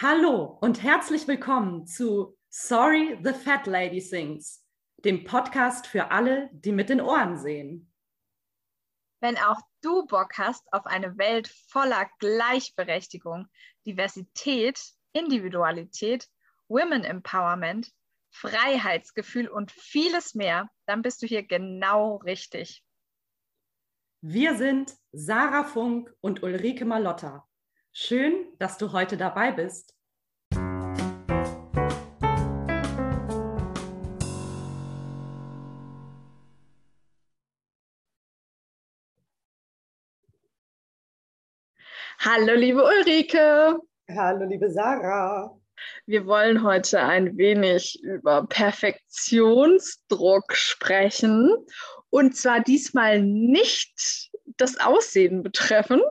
Hallo und herzlich willkommen zu Sorry the Fat Lady Sings, dem Podcast für alle, die mit den Ohren sehen. Wenn auch du Bock hast auf eine Welt voller Gleichberechtigung, Diversität, Individualität, Women Empowerment, Freiheitsgefühl und vieles mehr, dann bist du hier genau richtig. Wir sind Sarah Funk und Ulrike Malotta. Schön, dass du heute dabei bist. Hallo, liebe Ulrike. Hallo, liebe Sarah. Wir wollen heute ein wenig über Perfektionsdruck sprechen. Und zwar diesmal nicht das Aussehen betreffend,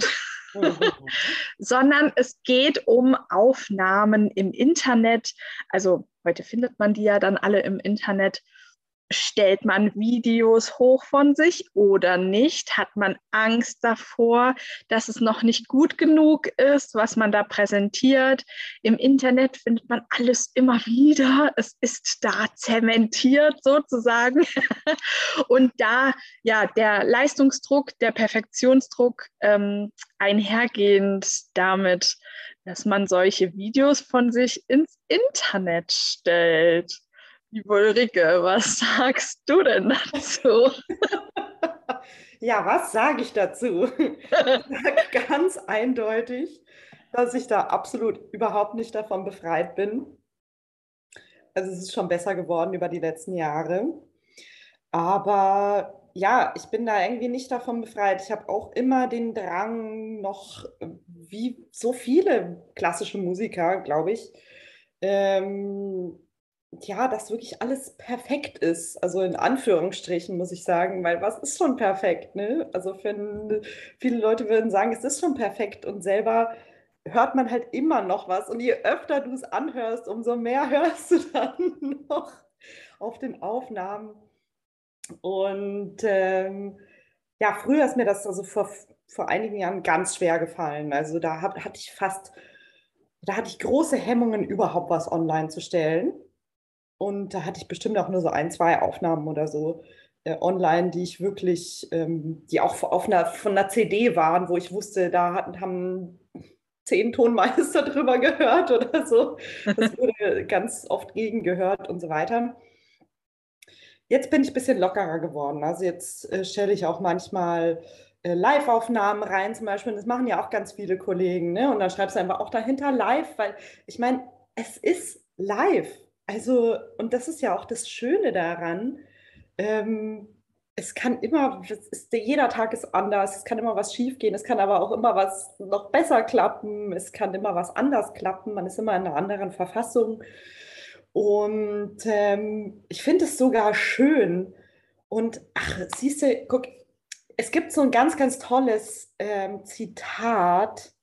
sondern es geht um Aufnahmen im Internet. Also heute findet man die ja dann alle im Internet stellt man Videos hoch von sich oder nicht? Hat man Angst davor, dass es noch nicht gut genug ist, was man da präsentiert? Im Internet findet man alles immer wieder. Es ist da zementiert sozusagen. Und da ja der Leistungsdruck, der Perfektionsdruck ähm, einhergehend damit, dass man solche Videos von sich ins Internet stellt. Liebe Ulrike, was sagst du denn dazu? ja, was sage ich dazu? Ich sage ganz eindeutig, dass ich da absolut überhaupt nicht davon befreit bin. Also es ist schon besser geworden über die letzten Jahre. Aber ja, ich bin da irgendwie nicht davon befreit. Ich habe auch immer den Drang, noch wie so viele klassische Musiker, glaube ich, ähm, ja, dass wirklich alles perfekt ist. Also in Anführungsstrichen muss ich sagen, weil was ist schon perfekt? Ne? Also für, viele Leute würden sagen, es ist schon perfekt und selber hört man halt immer noch was. Und je öfter du es anhörst, umso mehr hörst du dann noch auf den Aufnahmen. Und ähm, ja, früher ist mir das also vor, vor einigen Jahren ganz schwer gefallen. Also da hab, hatte ich fast, da hatte ich große Hemmungen, überhaupt was online zu stellen und da hatte ich bestimmt auch nur so ein, zwei Aufnahmen oder so äh, online, die ich wirklich, ähm, die auch auf einer, von einer CD waren, wo ich wusste, da hatten, haben zehn Tonmeister drüber gehört oder so. Das wurde ganz oft gegengehört und so weiter. Jetzt bin ich ein bisschen lockerer geworden. Also jetzt äh, stelle ich auch manchmal äh, Live-Aufnahmen rein, zum Beispiel. Das machen ja auch ganz viele Kollegen. Ne? Und dann schreibst du einfach auch dahinter live, weil ich meine, es ist live. Also, und das ist ja auch das Schöne daran. Ähm, es kann immer, ist, jeder Tag ist anders, es kann immer was schiefgehen, es kann aber auch immer was noch besser klappen, es kann immer was anders klappen, man ist immer in einer anderen Verfassung. Und ähm, ich finde es sogar schön. Und ach, siehst du, guck, es gibt so ein ganz, ganz tolles ähm, Zitat.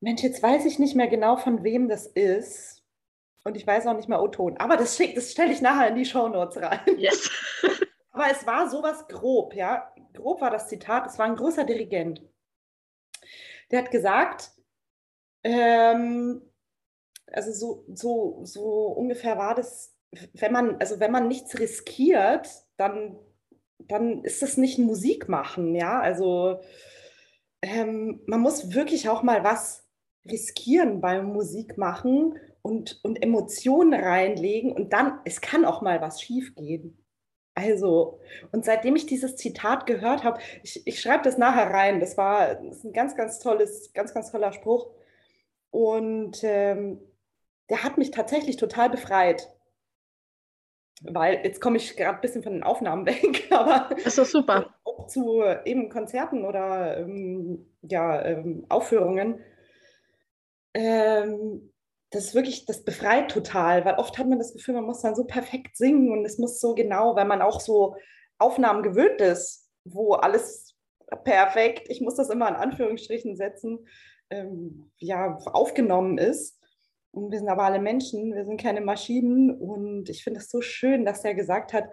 Mensch, jetzt weiß ich nicht mehr genau, von wem das ist. Und ich weiß auch nicht mehr O-Ton. Aber das, das stelle ich nachher in die Shownotes rein. Yes. Aber es war sowas grob, ja. Grob war das Zitat. Es war ein großer Dirigent. Der hat gesagt, ähm, also so, so, so ungefähr war das, wenn man, also wenn man nichts riskiert, dann, dann ist das nicht Musik machen, ja. Also ähm, man muss wirklich auch mal was riskieren beim Musik machen und, und Emotionen reinlegen und dann, es kann auch mal was schiefgehen. Also, und seitdem ich dieses Zitat gehört habe, ich, ich schreibe das nachher rein, das war das ist ein ganz, ganz tolles, ganz, ganz toller Spruch. Und ähm, der hat mich tatsächlich total befreit. Weil jetzt komme ich gerade ein bisschen von den Aufnahmen weg, aber das ist super. Auch zu eben Konzerten oder ähm, ja, ähm, Aufführungen. Ähm, das ist wirklich, das befreit total, weil oft hat man das Gefühl, man muss dann so perfekt singen und es muss so genau, weil man auch so Aufnahmen gewöhnt ist, wo alles perfekt, ich muss das immer in Anführungsstrichen setzen, ähm, ja, aufgenommen ist. Und wir sind aber alle Menschen, wir sind keine Maschinen. Und ich finde es so schön, dass er gesagt hat,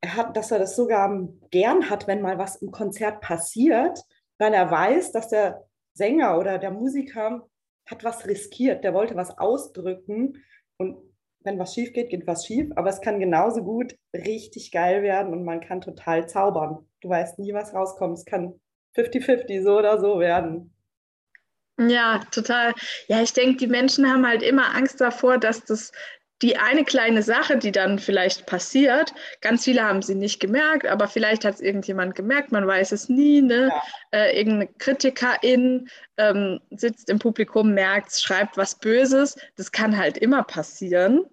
er hat, dass er das sogar gern hat, wenn mal was im Konzert passiert, weil er weiß, dass der Sänger oder der Musiker hat was riskiert, der wollte was ausdrücken und wenn was schief geht, geht was schief, aber es kann genauso gut richtig geil werden und man kann total zaubern. Du weißt nie, was rauskommt. Es kann 50-50 so oder so werden. Ja, total. Ja, ich denke, die Menschen haben halt immer Angst davor, dass das die eine kleine Sache, die dann vielleicht passiert, ganz viele haben sie nicht gemerkt, aber vielleicht hat es irgendjemand gemerkt, man weiß es nie. Ne? Ja. Äh, irgendeine Kritikerin ähm, sitzt im Publikum, merkt, schreibt was Böses. Das kann halt immer passieren.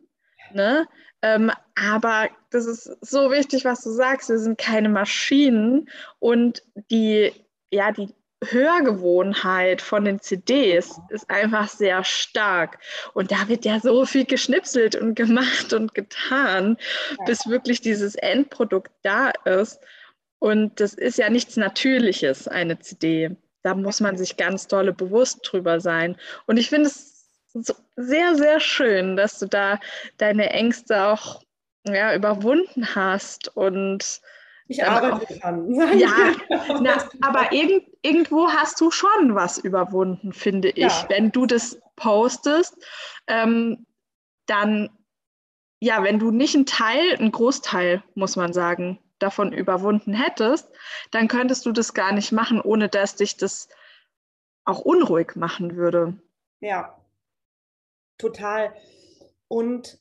Ne? Ähm, aber das ist so wichtig, was du sagst. Wir sind keine Maschinen und die, ja, die Hörgewohnheit von den CDs ist einfach sehr stark. Und da wird ja so viel geschnipselt und gemacht und getan, ja. bis wirklich dieses Endprodukt da ist. Und das ist ja nichts Natürliches, eine CD. Da muss man sich ganz dolle bewusst drüber sein. Und ich finde es so sehr, sehr schön, dass du da deine Ängste auch ja, überwunden hast und ich arbeite dran. Ja, na, aber irgend, irgendwo hast du schon was überwunden, finde ich. Ja. Wenn du das postest, ähm, dann, ja, wenn du nicht einen Teil, einen Großteil, muss man sagen, davon überwunden hättest, dann könntest du das gar nicht machen, ohne dass dich das auch unruhig machen würde. Ja, total. Und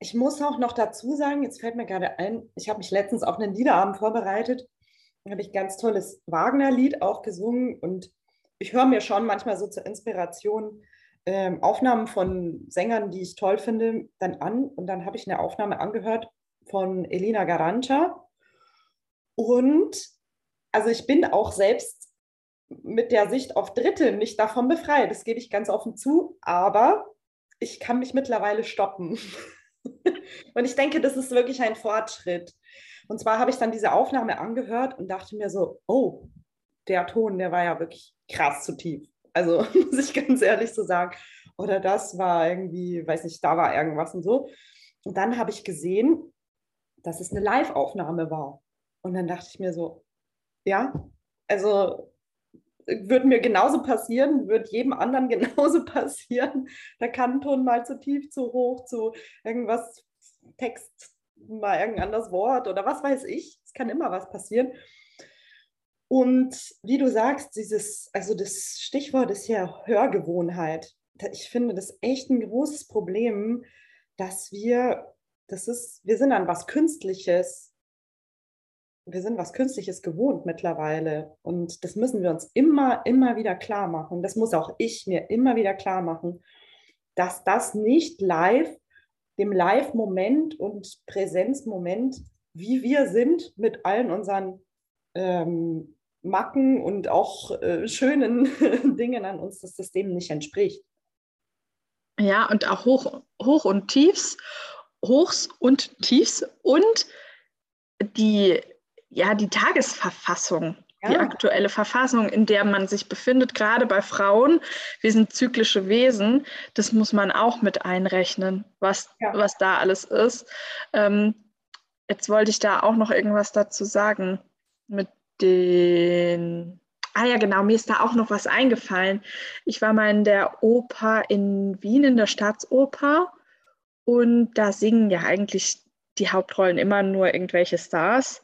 ich muss auch noch dazu sagen, jetzt fällt mir gerade ein, ich habe mich letztens auf einen Liederabend vorbereitet. Da habe ich ganz tolles Wagner-Lied auch gesungen und ich höre mir schon manchmal so zur Inspiration ähm, Aufnahmen von Sängern, die ich toll finde, dann an. Und dann habe ich eine Aufnahme angehört von Elina Garancha. Und also ich bin auch selbst mit der Sicht auf Dritte nicht davon befreit. Das gebe ich ganz offen zu. Aber ich kann mich mittlerweile stoppen. Und ich denke, das ist wirklich ein Fortschritt. Und zwar habe ich dann diese Aufnahme angehört und dachte mir so, oh, der Ton, der war ja wirklich krass zu tief. Also muss ich ganz ehrlich so sagen. Oder das war irgendwie, weiß nicht, da war irgendwas und so. Und dann habe ich gesehen, dass es eine Live-Aufnahme war. Und dann dachte ich mir so, ja, also würde mir genauso passieren, wird jedem anderen genauso passieren. Da kann Ton mal zu tief, zu hoch, zu irgendwas, Text, mal irgendein anderes Wort oder was weiß ich. Es kann immer was passieren. Und wie du sagst, dieses, also das Stichwort ist ja Hörgewohnheit. Ich finde das echt ein großes Problem, dass wir, das ist, wir sind an was Künstliches wir sind was Künstliches gewohnt mittlerweile. Und das müssen wir uns immer, immer wieder klar machen. Das muss auch ich mir immer wieder klar machen, dass das nicht live, dem Live-Moment und Präsenzmoment, wie wir sind, mit allen unseren ähm, Macken und auch äh, schönen Dingen an uns, das System nicht entspricht. Ja, und auch Hoch, Hoch und Tiefs, Hochs und Tiefs und die ja, die Tagesverfassung, ja. die aktuelle Verfassung, in der man sich befindet, gerade bei Frauen. Wir sind zyklische Wesen, das muss man auch mit einrechnen, was, ja. was da alles ist. Ähm, jetzt wollte ich da auch noch irgendwas dazu sagen mit den. Ah ja, genau, mir ist da auch noch was eingefallen. Ich war mal in der Oper in Wien, in der Staatsoper. Und da singen ja eigentlich die Hauptrollen immer nur irgendwelche Stars.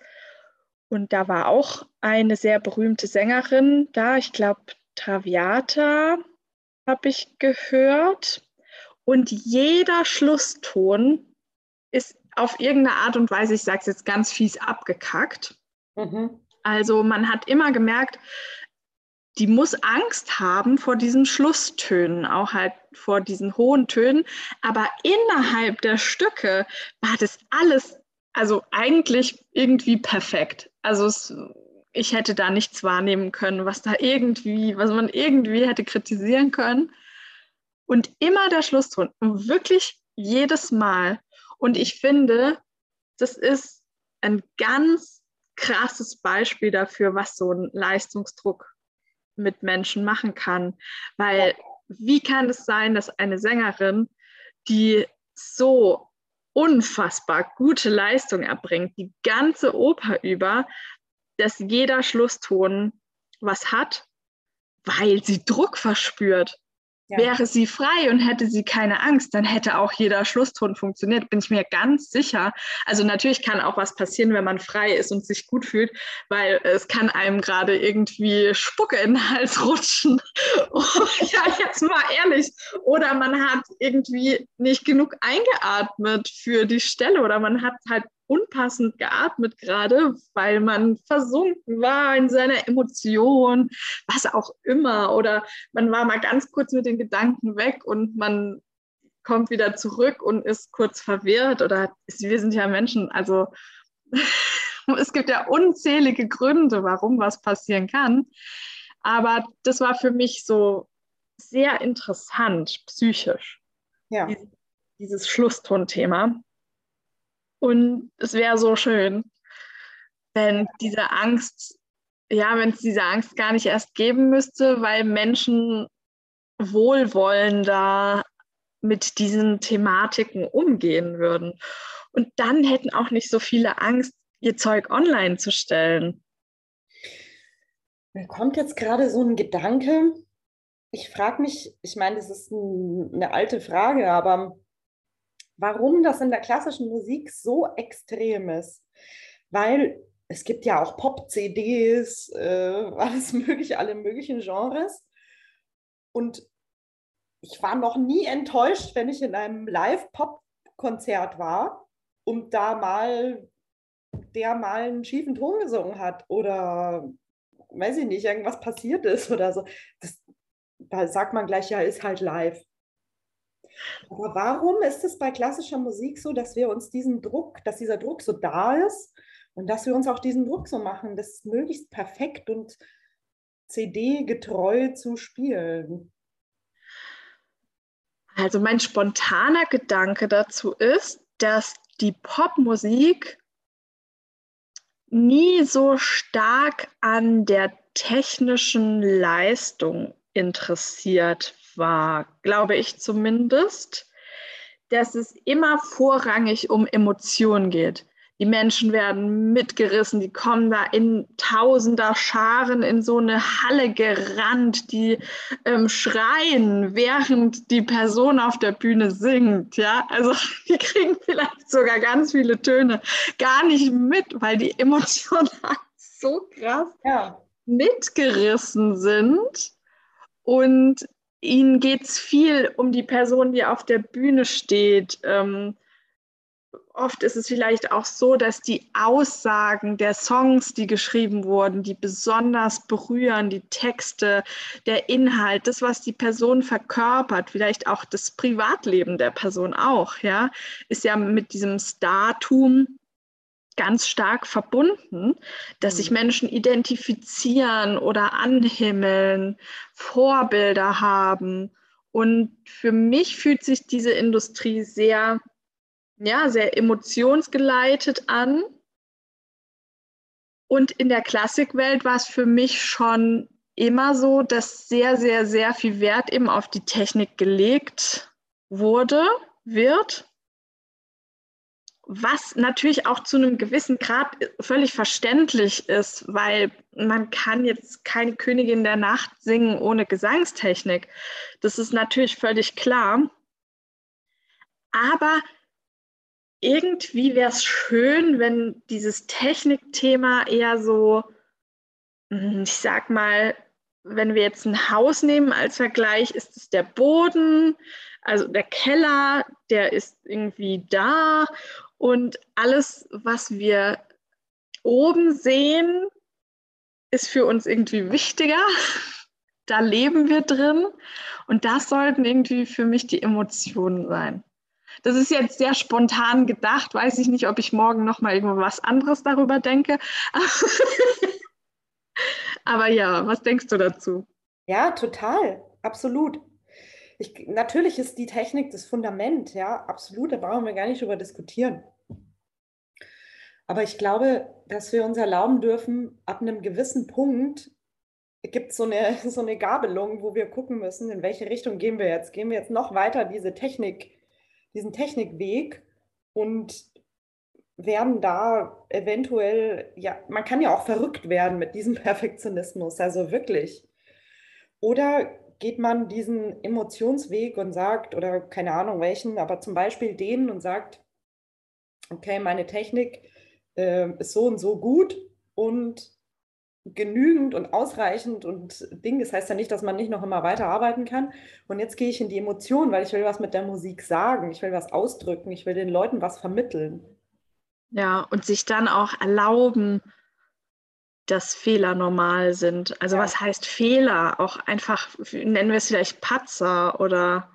Und da war auch eine sehr berühmte Sängerin da, ich glaube Traviata habe ich gehört. Und jeder Schlusston ist auf irgendeine Art und Weise, ich sage es jetzt ganz fies, abgekackt. Mhm. Also man hat immer gemerkt, die muss Angst haben vor diesen Schlusstönen, auch halt vor diesen hohen Tönen. Aber innerhalb der Stücke war das alles also eigentlich irgendwie perfekt. Also es, ich hätte da nichts wahrnehmen können, was da irgendwie, was man irgendwie hätte kritisieren können. Und immer der Schlusston, wirklich jedes Mal. Und ich finde, das ist ein ganz krasses Beispiel dafür, was so ein Leistungsdruck mit Menschen machen kann. Weil wie kann es sein, dass eine Sängerin, die so unfassbar gute Leistung erbringt, die ganze Oper über, dass jeder Schlusston was hat, weil sie Druck verspürt. Ja. Wäre sie frei und hätte sie keine Angst, dann hätte auch jeder Schlusston funktioniert, bin ich mir ganz sicher. Also natürlich kann auch was passieren, wenn man frei ist und sich gut fühlt, weil es kann einem gerade irgendwie Spucke in den Hals rutschen. ja, jetzt mal ehrlich. Oder man hat irgendwie nicht genug eingeatmet für die Stelle oder man hat halt unpassend geatmet gerade, weil man versunken war in seiner Emotion, was auch immer. Oder man war mal ganz kurz mit den Gedanken weg und man kommt wieder zurück und ist kurz verwirrt. Oder wir sind ja Menschen, also es gibt ja unzählige Gründe, warum was passieren kann. Aber das war für mich so sehr interessant, psychisch. Ja. Dieses, dieses Schlusstonthema. Und es wäre so schön, wenn diese Angst, ja, wenn es diese Angst gar nicht erst geben müsste, weil Menschen wohlwollender mit diesen Thematiken umgehen würden. Und dann hätten auch nicht so viele Angst, ihr Zeug online zu stellen. Mir kommt jetzt gerade so ein Gedanke. Ich frage mich, ich meine, das ist ein, eine alte Frage, aber warum das in der klassischen Musik so extrem ist. Weil es gibt ja auch Pop-CDs, äh, alles mögliche, alle möglichen Genres. Und ich war noch nie enttäuscht, wenn ich in einem Live-Pop-Konzert war und da mal der mal einen schiefen Ton gesungen hat oder weiß ich nicht, irgendwas passiert ist oder so. Das, da sagt man gleich, ja, ist halt live. Aber warum ist es bei klassischer Musik so, dass wir uns diesen Druck, dass dieser Druck so da ist und dass wir uns auch diesen Druck so machen, das möglichst perfekt und CD-getreu zu spielen? Also mein spontaner Gedanke dazu ist, dass die Popmusik nie so stark an der technischen Leistung interessiert war, glaube ich zumindest, dass es immer vorrangig um Emotionen geht. Die Menschen werden mitgerissen, die kommen da in tausender Scharen in so eine Halle gerannt, die ähm, schreien, während die Person auf der Bühne singt. Ja, also die kriegen vielleicht sogar ganz viele Töne gar nicht mit, weil die Emotionen so krass ja. mitgerissen sind. Und ihnen geht es viel um die Person, die auf der Bühne steht. Ähm, oft ist es vielleicht auch so, dass die Aussagen der Songs, die geschrieben wurden, die besonders berühren, die Texte, der Inhalt, das, was die Person verkörpert, vielleicht auch das Privatleben der Person auch, ja, ist ja mit diesem Startum ganz stark verbunden, dass sich mhm. Menschen identifizieren oder anhimmeln, Vorbilder haben. Und für mich fühlt sich diese Industrie sehr, ja, sehr emotionsgeleitet an. Und in der Klassikwelt war es für mich schon immer so, dass sehr, sehr, sehr viel Wert eben auf die Technik gelegt wurde, wird was natürlich auch zu einem gewissen Grad völlig verständlich ist, weil man kann jetzt keine Königin der Nacht singen ohne Gesangstechnik. Das ist natürlich völlig klar. Aber irgendwie wäre es schön, wenn dieses Technikthema eher so, hm, ich sag mal, wenn wir jetzt ein Haus nehmen als Vergleich, ist es der Boden, also der Keller, der ist irgendwie da und alles, was wir oben sehen, ist für uns irgendwie wichtiger. Da leben wir drin. Und das sollten irgendwie für mich die Emotionen sein. Das ist jetzt sehr spontan gedacht. Weiß ich nicht, ob ich morgen noch mal irgendwas anderes darüber denke. Aber ja, was denkst du dazu? Ja, total. Absolut. Ich, natürlich ist die Technik das Fundament, ja, absolut. Da brauchen wir gar nicht drüber diskutieren. Aber ich glaube, dass wir uns erlauben dürfen, ab einem gewissen Punkt gibt es so eine, so eine Gabelung, wo wir gucken müssen, in welche Richtung gehen wir jetzt. Gehen wir jetzt noch weiter diese Technik, diesen Technikweg und werden da eventuell, ja, man kann ja auch verrückt werden mit diesem Perfektionismus, also wirklich. Oder geht man diesen Emotionsweg und sagt, oder keine Ahnung welchen, aber zum Beispiel den und sagt, okay, meine Technik äh, ist so und so gut und genügend und ausreichend und Ding. Das heißt ja nicht, dass man nicht noch immer weiterarbeiten kann. Und jetzt gehe ich in die Emotion, weil ich will was mit der Musik sagen, ich will was ausdrücken, ich will den Leuten was vermitteln. Ja, und sich dann auch erlauben, dass Fehler normal sind. Also ja. was heißt Fehler? Auch einfach, nennen wir es vielleicht Patzer oder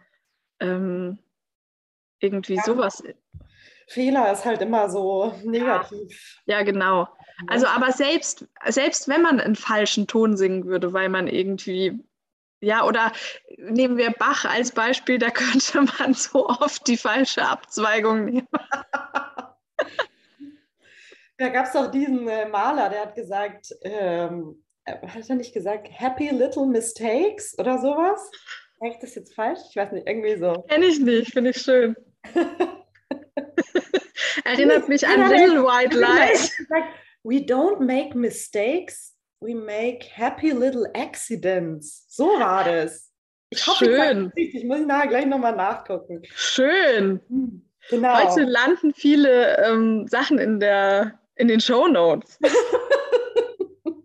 ähm, irgendwie ja. sowas. Fehler ist halt immer so negativ. Ja, ja genau. Also aber selbst, selbst wenn man einen falschen Ton singen würde, weil man irgendwie, ja, oder nehmen wir Bach als Beispiel, da könnte man so oft die falsche Abzweigung nehmen. da gab es doch diesen äh, Maler, der hat gesagt, ähm, äh, hat er nicht gesagt, Happy Little Mistakes oder sowas? Sag ich das jetzt falsch? Ich weiß nicht, irgendwie so. Kenn ich nicht, finde ich schön. Erinnert mich an Little White Lies. We don't make mistakes, we make happy little accidents. So war das. Ich hoffe, Schön. Ich, ich muss nachher gleich nochmal nachgucken. Schön. Hm, genau. Heute landen viele ähm, Sachen in der in den Show Notes.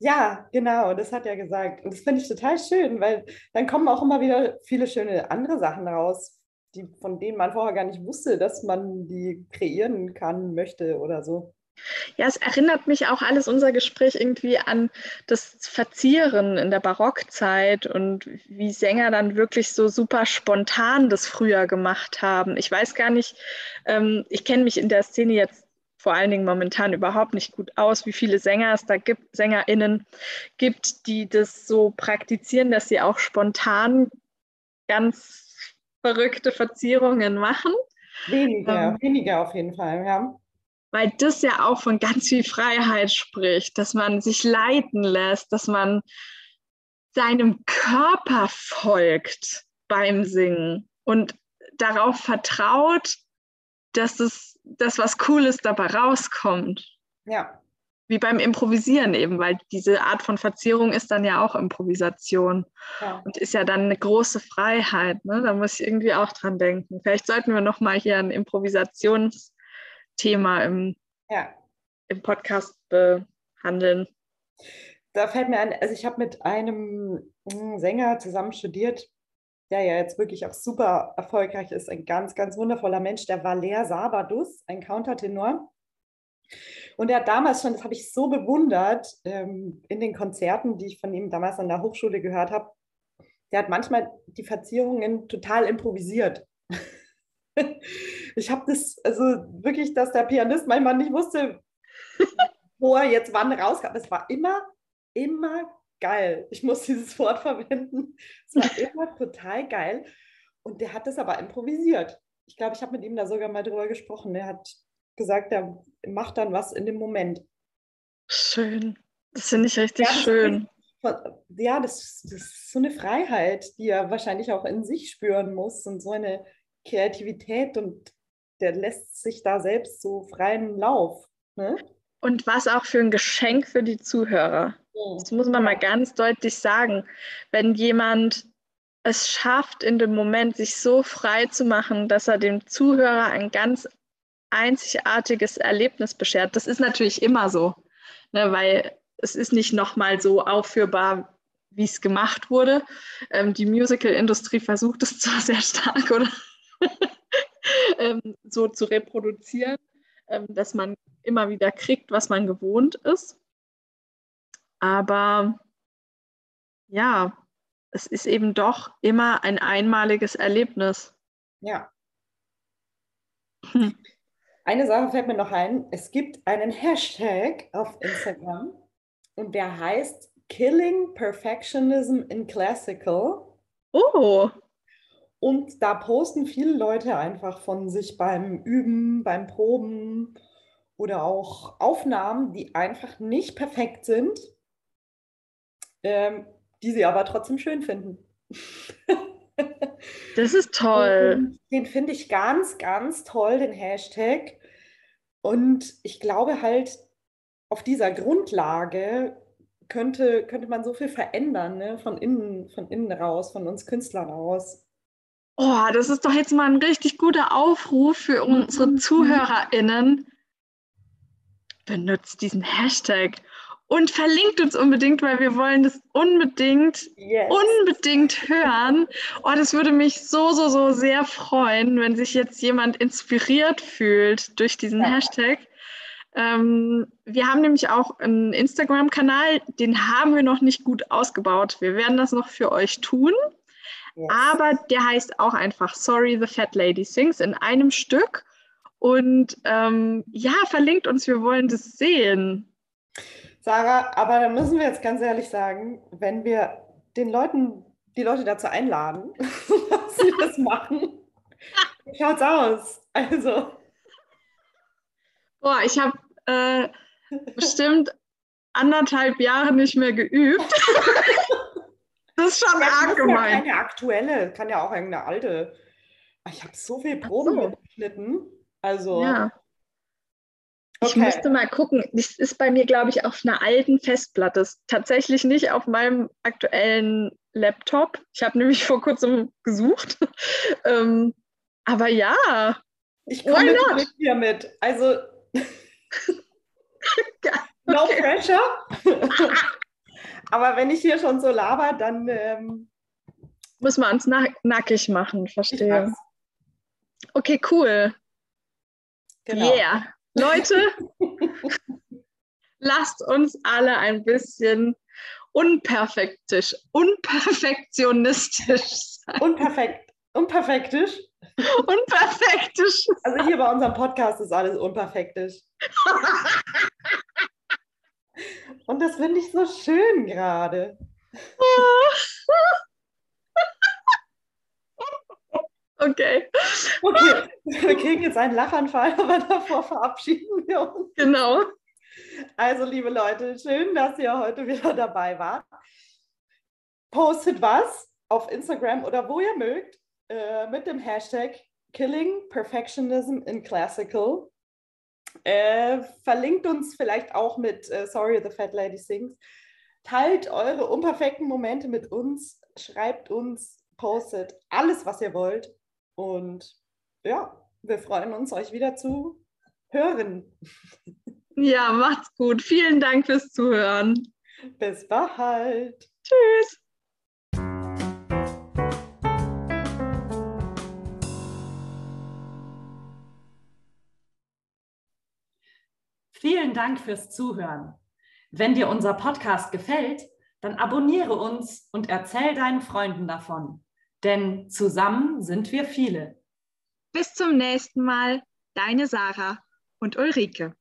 ja, genau, das hat er gesagt. Und das finde ich total schön, weil dann kommen auch immer wieder viele schöne andere Sachen raus, die, von denen man vorher gar nicht wusste, dass man die kreieren kann, möchte oder so. Ja, es erinnert mich auch alles unser Gespräch irgendwie an das Verzieren in der Barockzeit und wie Sänger dann wirklich so super spontan das früher gemacht haben. Ich weiß gar nicht, ähm, ich kenne mich in der Szene jetzt vor allen Dingen momentan überhaupt nicht gut aus, wie viele Sänger es da gibt, SängerInnen gibt, die das so praktizieren, dass sie auch spontan ganz verrückte Verzierungen machen. Weniger, ähm, weniger auf jeden Fall, ja. Weil das ja auch von ganz viel Freiheit spricht, dass man sich leiten lässt, dass man seinem Körper folgt beim Singen und darauf vertraut, dass es, dass was Cooles dabei rauskommt. Ja. Wie beim Improvisieren eben, weil diese Art von Verzierung ist dann ja auch Improvisation ja. und ist ja dann eine große Freiheit. Ne? Da muss ich irgendwie auch dran denken. Vielleicht sollten wir nochmal hier ein Improvisationsthema im, ja. im Podcast behandeln. Da fällt mir ein, also ich habe mit einem hm, Sänger zusammen studiert, der ja jetzt wirklich auch super erfolgreich ist, ein ganz, ganz wundervoller Mensch, der Valer Sabadus, ein Countertenor. Und er hat damals schon, das habe ich so bewundert, ähm, in den Konzerten, die ich von ihm damals an der Hochschule gehört habe, der hat manchmal die Verzierungen total improvisiert. ich habe das, also wirklich, dass der Pianist manchmal nicht wusste, wo er jetzt wann rauskam. Es war immer, immer geil. Ich muss dieses Wort verwenden. Es war immer total geil. Und der hat das aber improvisiert. Ich glaube, ich habe mit ihm da sogar mal drüber gesprochen. Er hat gesagt, er macht dann was in dem Moment. Schön. Das finde ich richtig ja, schön. Ist, ja, das, das, ist so eine Freiheit, die er wahrscheinlich auch in sich spüren muss und so eine Kreativität und der lässt sich da selbst so freien Lauf. Ne? Und was auch für ein Geschenk für die Zuhörer. Das muss man mal ganz deutlich sagen. Wenn jemand es schafft, in dem Moment sich so frei zu machen, dass er dem Zuhörer ein ganz einzigartiges Erlebnis beschert, das ist natürlich immer so, ne, weil es ist nicht nochmal so aufführbar, wie es gemacht wurde. Ähm, die Musical-Industrie versucht es zwar sehr stark oder ähm, so zu reproduzieren, ähm, dass man immer wieder kriegt, was man gewohnt ist. Aber ja, es ist eben doch immer ein einmaliges Erlebnis. Ja. Hm. Eine Sache fällt mir noch ein. Es gibt einen Hashtag auf Instagram und der heißt Killing Perfectionism in Classical. Oh. Und da posten viele Leute einfach von sich beim Üben, beim Proben oder auch Aufnahmen, die einfach nicht perfekt sind, ähm, die sie aber trotzdem schön finden. Das ist toll. Den finde ich ganz, ganz toll, den Hashtag. Und ich glaube halt, auf dieser Grundlage könnte, könnte man so viel verändern, ne? von, innen, von innen raus, von uns Künstlern aus. Oh, das ist doch jetzt mal ein richtig guter Aufruf für unsere mhm. ZuhörerInnen. Benutzt diesen Hashtag und verlinkt uns unbedingt, weil wir wollen das unbedingt, yes. unbedingt hören. Oh, das würde mich so, so, so sehr freuen, wenn sich jetzt jemand inspiriert fühlt durch diesen ja. Hashtag. Ähm, wir haben nämlich auch einen Instagram-Kanal, den haben wir noch nicht gut ausgebaut. Wir werden das noch für euch tun. Yes. Aber der heißt auch einfach Sorry, the Fat Lady Sings in einem Stück. Und ähm, ja, verlinkt uns, wir wollen das sehen. Sarah, aber da müssen wir jetzt ganz ehrlich sagen, wenn wir den Leuten, die Leute dazu einladen, dass sie das machen, wie schaut's aus? Also. Boah, ich habe äh, bestimmt anderthalb Jahre nicht mehr geübt. Das ist schon ja, arg gemein. Ja keine aktuelle, kann ja auch irgendeine alte. Ich habe so viel Proben so. mitgeschnitten. Also. Ja. Ich okay. müsste mal gucken. Das ist bei mir, glaube ich, auf einer alten Festplatte. Das ist tatsächlich nicht auf meinem aktuellen Laptop. Ich habe nämlich vor kurzem gesucht. ähm, aber ja. Ich komme mit hier mit. Also. no pressure. Aber wenn ich hier schon so laber, dann. Ähm, Muss man uns nack nackig machen, verstehe. Okay, cool. Genau. Yeah. Leute, lasst uns alle ein bisschen unperfektisch, unperfektionistisch sein. Unperfekt, unperfektisch? Unperfektisch. Also hier bei unserem Podcast ist alles unperfektisch. Und das finde ich so schön gerade. Okay. Okay, wir kriegen jetzt einen Lachanfall, aber davor verabschieden wir uns. Genau. Also, liebe Leute, schön, dass ihr heute wieder dabei wart. Postet was auf Instagram oder wo ihr mögt äh, mit dem Hashtag Killing Perfectionism in Classical. Äh, verlinkt uns vielleicht auch mit äh, Sorry, the Fat Lady Sings. Teilt eure unperfekten Momente mit uns. Schreibt uns, postet alles, was ihr wollt. Und ja, wir freuen uns, euch wieder zu hören. Ja, macht's gut. Vielen Dank fürs Zuhören. Bis bald. Tschüss. Vielen Dank fürs Zuhören. Wenn dir unser Podcast gefällt, dann abonniere uns und erzähl deinen Freunden davon. Denn zusammen sind wir viele. Bis zum nächsten Mal, deine Sarah und Ulrike.